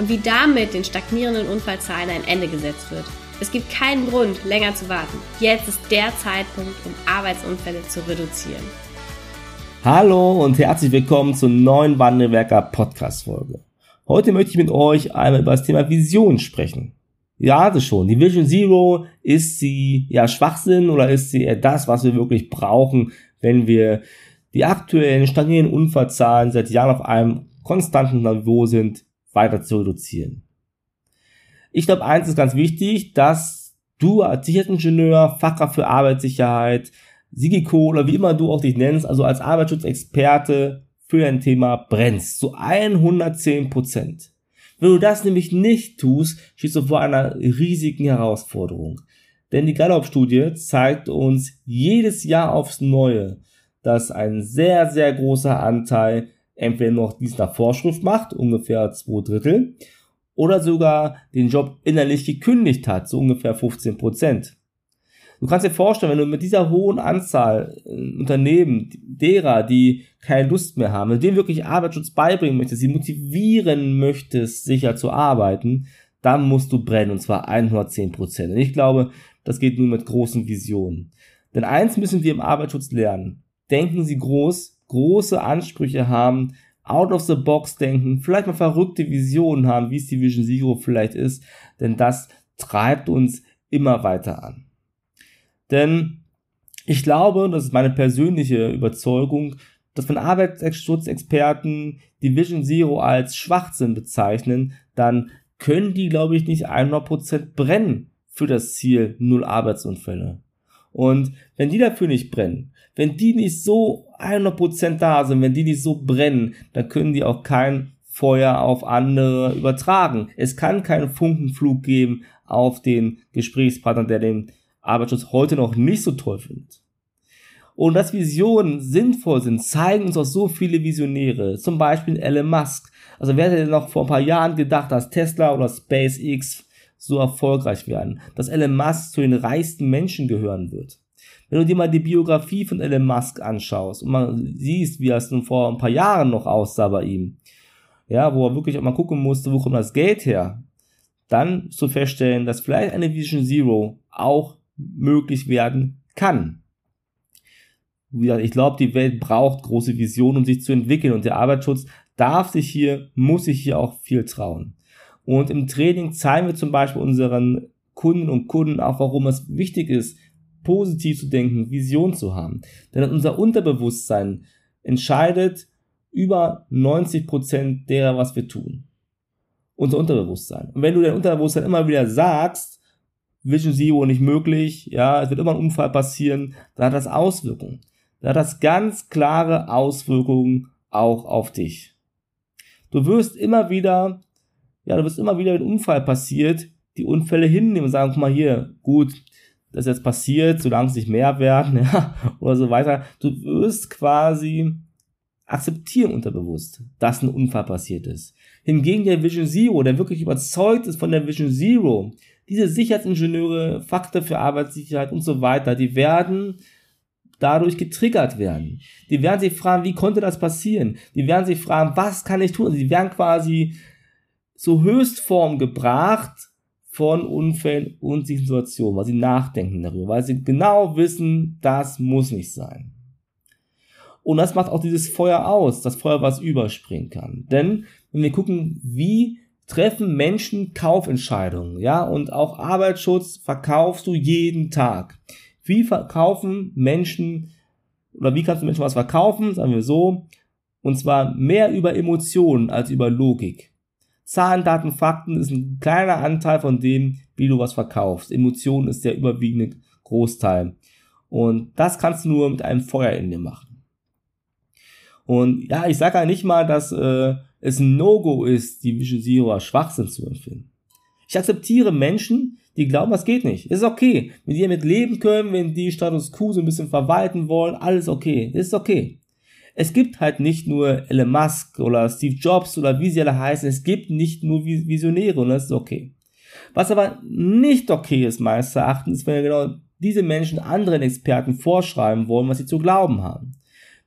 und wie damit den stagnierenden Unfallzahlen ein Ende gesetzt wird. Es gibt keinen Grund, länger zu warten. Jetzt ist der Zeitpunkt, um Arbeitsunfälle zu reduzieren. Hallo und herzlich willkommen zur neuen Wandelwerker Podcast Folge. Heute möchte ich mit euch einmal über das Thema Vision sprechen. Ja, das schon. Die Vision Zero, ist sie ja Schwachsinn oder ist sie eher das, was wir wirklich brauchen, wenn wir die aktuellen stagnierenden Unfallzahlen seit Jahren auf einem konstanten Niveau sind, weiter zu reduzieren. Ich glaube, eins ist ganz wichtig, dass du als Sicherheitsingenieur, Fachkraft für Arbeitssicherheit, Sigiko oder wie immer du auch dich nennst, also als Arbeitsschutzexperte für ein Thema brennst. Zu 110 Prozent. Wenn du das nämlich nicht tust, stehst du vor einer riesigen Herausforderung. Denn die Gallup-Studie zeigt uns jedes Jahr aufs Neue, dass ein sehr, sehr großer Anteil entweder noch dies nach Vorschrift macht, ungefähr zwei Drittel, oder sogar den Job innerlich gekündigt hat, so ungefähr 15 Prozent. Du kannst dir vorstellen, wenn du mit dieser hohen Anzahl äh, Unternehmen, derer, die keine Lust mehr haben, denen wirklich Arbeitsschutz beibringen möchtest, sie motivieren möchtest, sicher zu arbeiten, dann musst du brennen, und zwar 110 Prozent. Und ich glaube, das geht nur mit großen Visionen. Denn eins müssen wir im Arbeitsschutz lernen. Denken Sie groß, große Ansprüche haben, out of the box denken, vielleicht mal verrückte Visionen haben, wie es die Vision Zero vielleicht ist, denn das treibt uns immer weiter an. Denn ich glaube, das ist meine persönliche Überzeugung, dass wenn Arbeitsschutzexperten die Vision Zero als Schwachsinn bezeichnen, dann können die, glaube ich, nicht 100% brennen für das Ziel Null Arbeitsunfälle. Und wenn die dafür nicht brennen, wenn die nicht so 100% da sind, wenn die nicht so brennen, dann können die auch kein Feuer auf andere übertragen. Es kann keinen Funkenflug geben auf den Gesprächspartner, der den Arbeitsschutz heute noch nicht so toll findet. Und dass Visionen sinnvoll sind, zeigen uns auch so viele Visionäre. Zum Beispiel Elon Musk. Also wer hätte noch vor ein paar Jahren gedacht, dass Tesla oder SpaceX so erfolgreich werden, dass Elon Musk zu den reichsten Menschen gehören wird. Wenn du dir mal die Biografie von Elon Musk anschaust und man siehst, wie es nun vor ein paar Jahren noch aussah bei ihm, ja, wo er wirklich auch mal gucken musste, wo kommt das Geld her, dann zu feststellen, dass vielleicht eine Vision Zero auch möglich werden kann. Ich glaube, die Welt braucht große Visionen, um sich zu entwickeln und der Arbeitsschutz darf sich hier, muss sich hier auch viel trauen. Und im Training zeigen wir zum Beispiel unseren Kunden und Kunden auch, warum es wichtig ist, positiv zu denken, Vision zu haben. Denn unser Unterbewusstsein entscheidet über 90 Prozent derer, was wir tun. Unser Unterbewusstsein. Und wenn du dein Unterbewusstsein immer wieder sagst, Vision Zero nicht möglich, ja, es wird immer ein Unfall passieren, dann hat das Auswirkungen. Dann hat das ganz klare Auswirkungen auch auf dich. Du wirst immer wieder ja, du wirst immer wieder, wenn ein Unfall passiert, die Unfälle hinnehmen und sagen, guck mal hier, gut, das ist jetzt passiert, solange es nicht mehr werden, ja, oder so weiter. Du wirst quasi akzeptieren unterbewusst, dass ein Unfall passiert ist. Hingegen der Vision Zero, der wirklich überzeugt ist von der Vision Zero, diese Sicherheitsingenieure, Faktor für Arbeitssicherheit und so weiter, die werden dadurch getriggert werden. Die werden sich fragen, wie konnte das passieren? Die werden sich fragen, was kann ich tun? Also die werden quasi zur Höchstform gebracht von Unfällen und Situationen, weil sie nachdenken darüber, weil sie genau wissen, das muss nicht sein. Und das macht auch dieses Feuer aus, das Feuer, was überspringen kann. Denn wenn wir gucken, wie treffen Menschen Kaufentscheidungen, ja, und auch Arbeitsschutz verkaufst du jeden Tag. Wie verkaufen Menschen, oder wie kannst du Menschen was verkaufen, sagen wir so, und zwar mehr über Emotionen als über Logik. Zahlen, Daten, Fakten ist ein kleiner Anteil von dem, wie du was verkaufst. Emotionen ist der überwiegende Großteil. Und das kannst du nur mit einem Feuer in dir machen. Und ja, ich sage ja nicht mal, dass äh, es ein No-Go ist, die Vision Zero als Schwachsinn zu empfinden. Ich akzeptiere Menschen, die glauben, das geht nicht. ist okay. Wenn die damit leben können, wenn die Status Quo so ein bisschen verwalten wollen, alles okay. ist okay. Es gibt halt nicht nur Elon Musk oder Steve Jobs oder wie sie alle heißen. Es gibt nicht nur Visionäre und das ist okay. Was aber nicht okay ist, meines Erachtens, ist, wenn genau diese Menschen anderen Experten vorschreiben wollen, was sie zu glauben haben.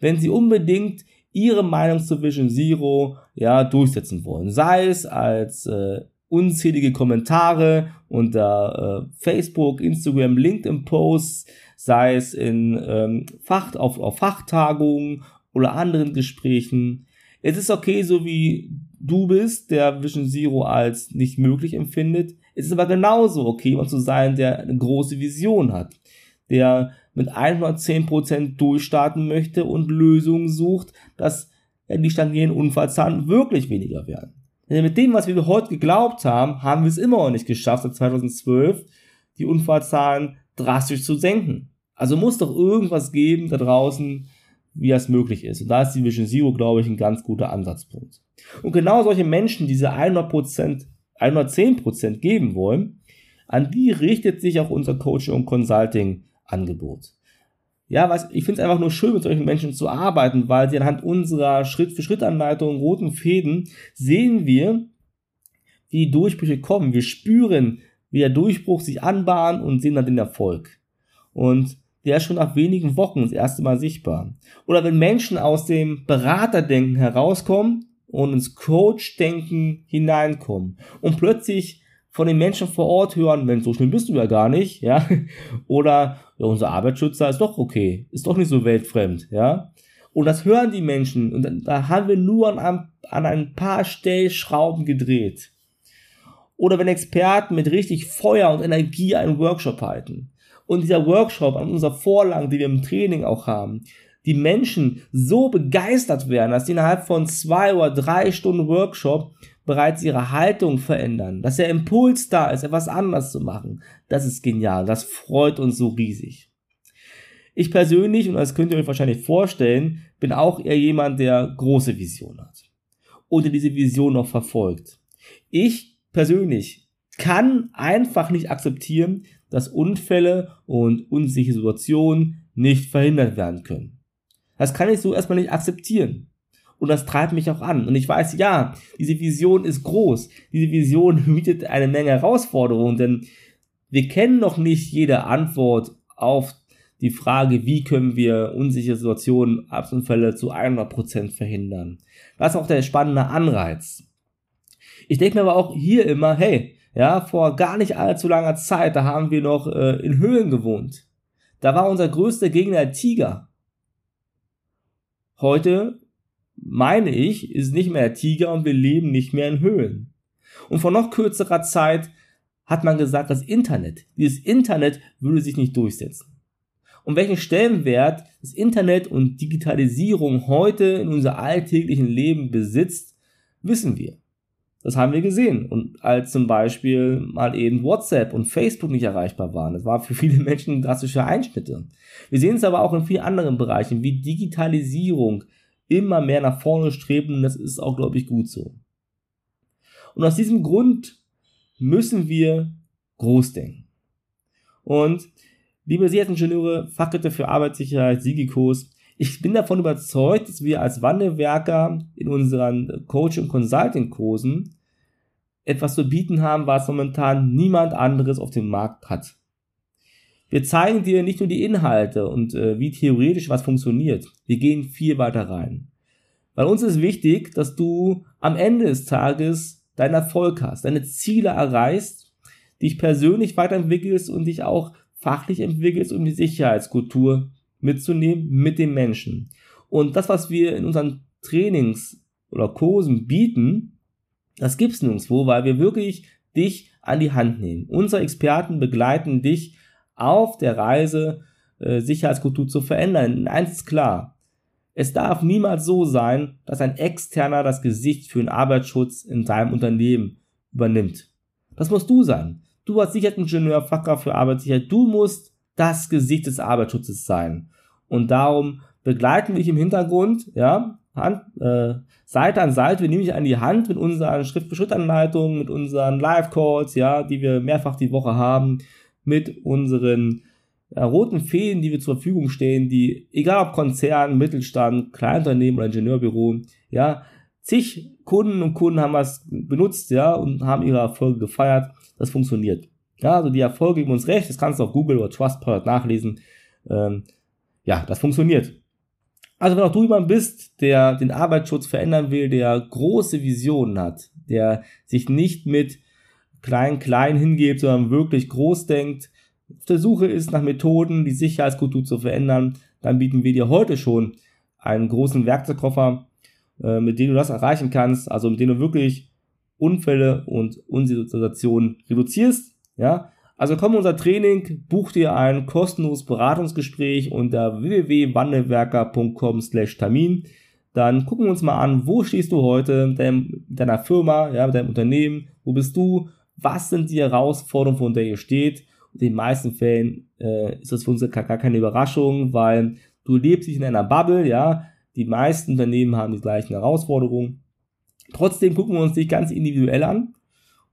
Wenn sie unbedingt ihre Meinung zu Vision Zero ja durchsetzen wollen, sei es als äh, unzählige Kommentare unter äh, Facebook, Instagram, LinkedIn Posts, sei es in ähm, Fach auf, auf Fachtagungen oder anderen Gesprächen. Es ist okay, so wie du bist, der Vision Zero als nicht möglich empfindet. Es ist aber genauso okay, jemand zu sein, der eine große Vision hat, der mit 110% durchstarten möchte und Lösungen sucht, dass die stagnierenden Unfallzahlen wirklich weniger werden. Denn mit dem, was wir heute geglaubt haben, haben wir es immer noch nicht geschafft, seit 2012 die Unfallzahlen drastisch zu senken. Also muss doch irgendwas geben da draußen, wie das möglich ist. Und da ist die Vision Zero, glaube ich, ein ganz guter Ansatzpunkt. Und genau solche Menschen, die diese 100%, 110% geben wollen, an die richtet sich auch unser Coaching und Consulting Angebot. Ja, was, ich finde es einfach nur schön, mit solchen Menschen zu arbeiten, weil sie anhand unserer Schritt-für-Schritt-Anleitung, roten Fäden, sehen wir, wie die Durchbrüche kommen. Wir spüren, wie der Durchbruch sich anbahnt und sehen dann den Erfolg. Und der ist schon nach wenigen Wochen das erste Mal sichtbar. Oder wenn Menschen aus dem Beraterdenken herauskommen und ins Coach-Denken hineinkommen und plötzlich von den Menschen vor Ort hören, wenn so schlimm bist du ja gar nicht, ja, oder ja, unser Arbeitsschützer ist doch okay, ist doch nicht so weltfremd, ja. Und das hören die Menschen und da haben wir nur an, an ein paar Stellschrauben gedreht. Oder wenn Experten mit richtig Feuer und Energie einen Workshop halten und dieser Workshop an unserer Vorlagen, die wir im Training auch haben, die Menschen so begeistert werden, dass sie innerhalb von zwei oder drei Stunden Workshop bereits ihre Haltung verändern, dass der Impuls da ist, etwas anders zu machen. Das ist genial, das freut uns so riesig. Ich persönlich, und das könnt ihr euch wahrscheinlich vorstellen, bin auch eher jemand, der große Vision hat oder diese Vision noch verfolgt. Ich persönlich kann einfach nicht akzeptieren, dass Unfälle und unsichere Situationen nicht verhindert werden können. Das kann ich so erstmal nicht akzeptieren. Und das treibt mich auch an. Und ich weiß, ja, diese Vision ist groß. Diese Vision bietet eine Menge Herausforderungen, denn wir kennen noch nicht jede Antwort auf die Frage, wie können wir unsichere Situationen, Abstunfälle zu 100% verhindern. Das ist auch der spannende Anreiz. Ich denke mir aber auch hier immer, hey, ja, vor gar nicht allzu langer Zeit, da haben wir noch äh, in Höhlen gewohnt. Da war unser größter Gegner der Tiger. Heute meine ich, ist nicht mehr der Tiger und wir leben nicht mehr in Höhlen. Und vor noch kürzerer Zeit hat man gesagt, das Internet, dieses Internet würde sich nicht durchsetzen. Und welchen Stellenwert das Internet und Digitalisierung heute in unser alltäglichen Leben besitzt, wissen wir. Das haben wir gesehen. Und als zum Beispiel mal eben WhatsApp und Facebook nicht erreichbar waren, das war für viele Menschen drastische Einschnitte. Wir sehen es aber auch in vielen anderen Bereichen wie Digitalisierung, immer mehr nach vorne streben und das ist auch, glaube ich, gut so. Und aus diesem Grund müssen wir groß denken. Und liebe Sicherheitsingenieure, Fachkräfte für Arbeitssicherheit, Sigikos, ich bin davon überzeugt, dass wir als Wandelwerker in unseren Coach- und Consulting-Kursen etwas zu bieten haben, was momentan niemand anderes auf dem Markt hat. Wir zeigen dir nicht nur die Inhalte und äh, wie theoretisch was funktioniert. Wir gehen viel weiter rein. Weil uns ist wichtig, dass du am Ende des Tages deinen Erfolg hast, deine Ziele erreichst, dich persönlich weiterentwickelst und dich auch fachlich entwickelst, um die Sicherheitskultur mitzunehmen mit den Menschen. Und das, was wir in unseren Trainings oder Kursen bieten, das gibt's nirgendwo, weil wir wirklich dich an die Hand nehmen. Unsere Experten begleiten dich auf der Reise, äh, Sicherheitskultur zu verändern. Eins ist klar. Es darf niemals so sein, dass ein Externer das Gesicht für den Arbeitsschutz in deinem Unternehmen übernimmt. Das musst du sein. Du als Sicherheitsingenieur, Fachkraft für Arbeitssicherheit, du musst das Gesicht des Arbeitsschutzes sein. Und darum begleiten wir dich im Hintergrund, ja, Hand, äh, Seite an Seite, wir nehmen dich an die Hand mit unseren Schritt-für-Schritt-Anleitungen, mit unseren Live-Calls, ja, die wir mehrfach die Woche haben, mit unseren ja, roten Fäden, die wir zur Verfügung stehen, die, egal ob Konzern, Mittelstand, Kleinunternehmen oder Ingenieurbüro, ja, zig Kunden und Kunden haben was benutzt, ja, und haben ihre Erfolge gefeiert. Das funktioniert. Ja, also die Erfolge geben uns recht, das kannst du auf Google oder Trustpilot nachlesen. Ähm, ja, das funktioniert. Also wenn auch du jemand bist, der den Arbeitsschutz verändern will, der große Visionen hat, der sich nicht mit klein klein hingebt, sondern wirklich groß denkt, auf der Suche ist nach Methoden, die Sicherheitskultur zu verändern, dann bieten wir dir heute schon einen großen Werkzeugkoffer, äh, mit dem du das erreichen kannst, also mit dem du wirklich Unfälle und Unsituationen reduzierst, ja, also komm unser Training, buch dir ein kostenloses Beratungsgespräch unter www.wandelwerker.com slash Termin. Dann gucken wir uns mal an, wo stehst du heute mit deiner Firma, ja, mit deinem Unternehmen, wo bist du, was sind die Herausforderungen, von der ihr steht. In den meisten Fällen äh, ist das für uns gar, gar keine Überraschung, weil du lebst dich in einer Bubble, ja. Die meisten Unternehmen haben die gleichen Herausforderungen. Trotzdem gucken wir uns dich ganz individuell an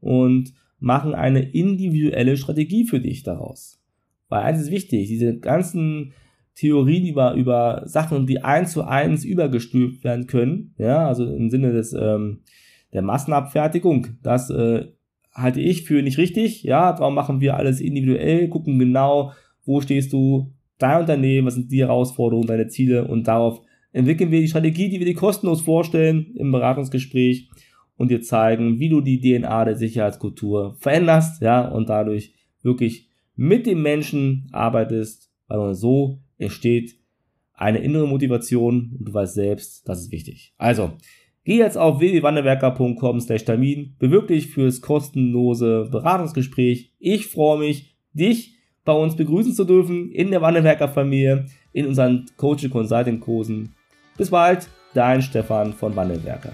und machen eine individuelle Strategie für dich daraus. Weil eins ist wichtig, diese ganzen Theorien über, über Sachen, die eins zu eins übergestülpt werden können, ja, also im Sinne des, ähm, der Massenabfertigung, das äh, halte ich für nicht richtig, ja, darum machen wir alles individuell, gucken genau, wo stehst du, dein Unternehmen, was sind die Herausforderungen, deine Ziele und darauf entwickeln wir die Strategie, die wir dir kostenlos vorstellen im Beratungsgespräch und dir zeigen, wie du die DNA der Sicherheitskultur veränderst, ja, und dadurch wirklich mit dem Menschen arbeitest, weil so entsteht eine innere Motivation und du weißt selbst, das ist wichtig. Also, geh jetzt auf www.wandelwerker.com slash Termin, bewirb dich fürs kostenlose Beratungsgespräch. Ich freue mich, dich bei uns begrüßen zu dürfen in der Wandelwerker Familie, in unseren Coaching Consulting Kursen. Bis bald, dein Stefan von Wandelwerker.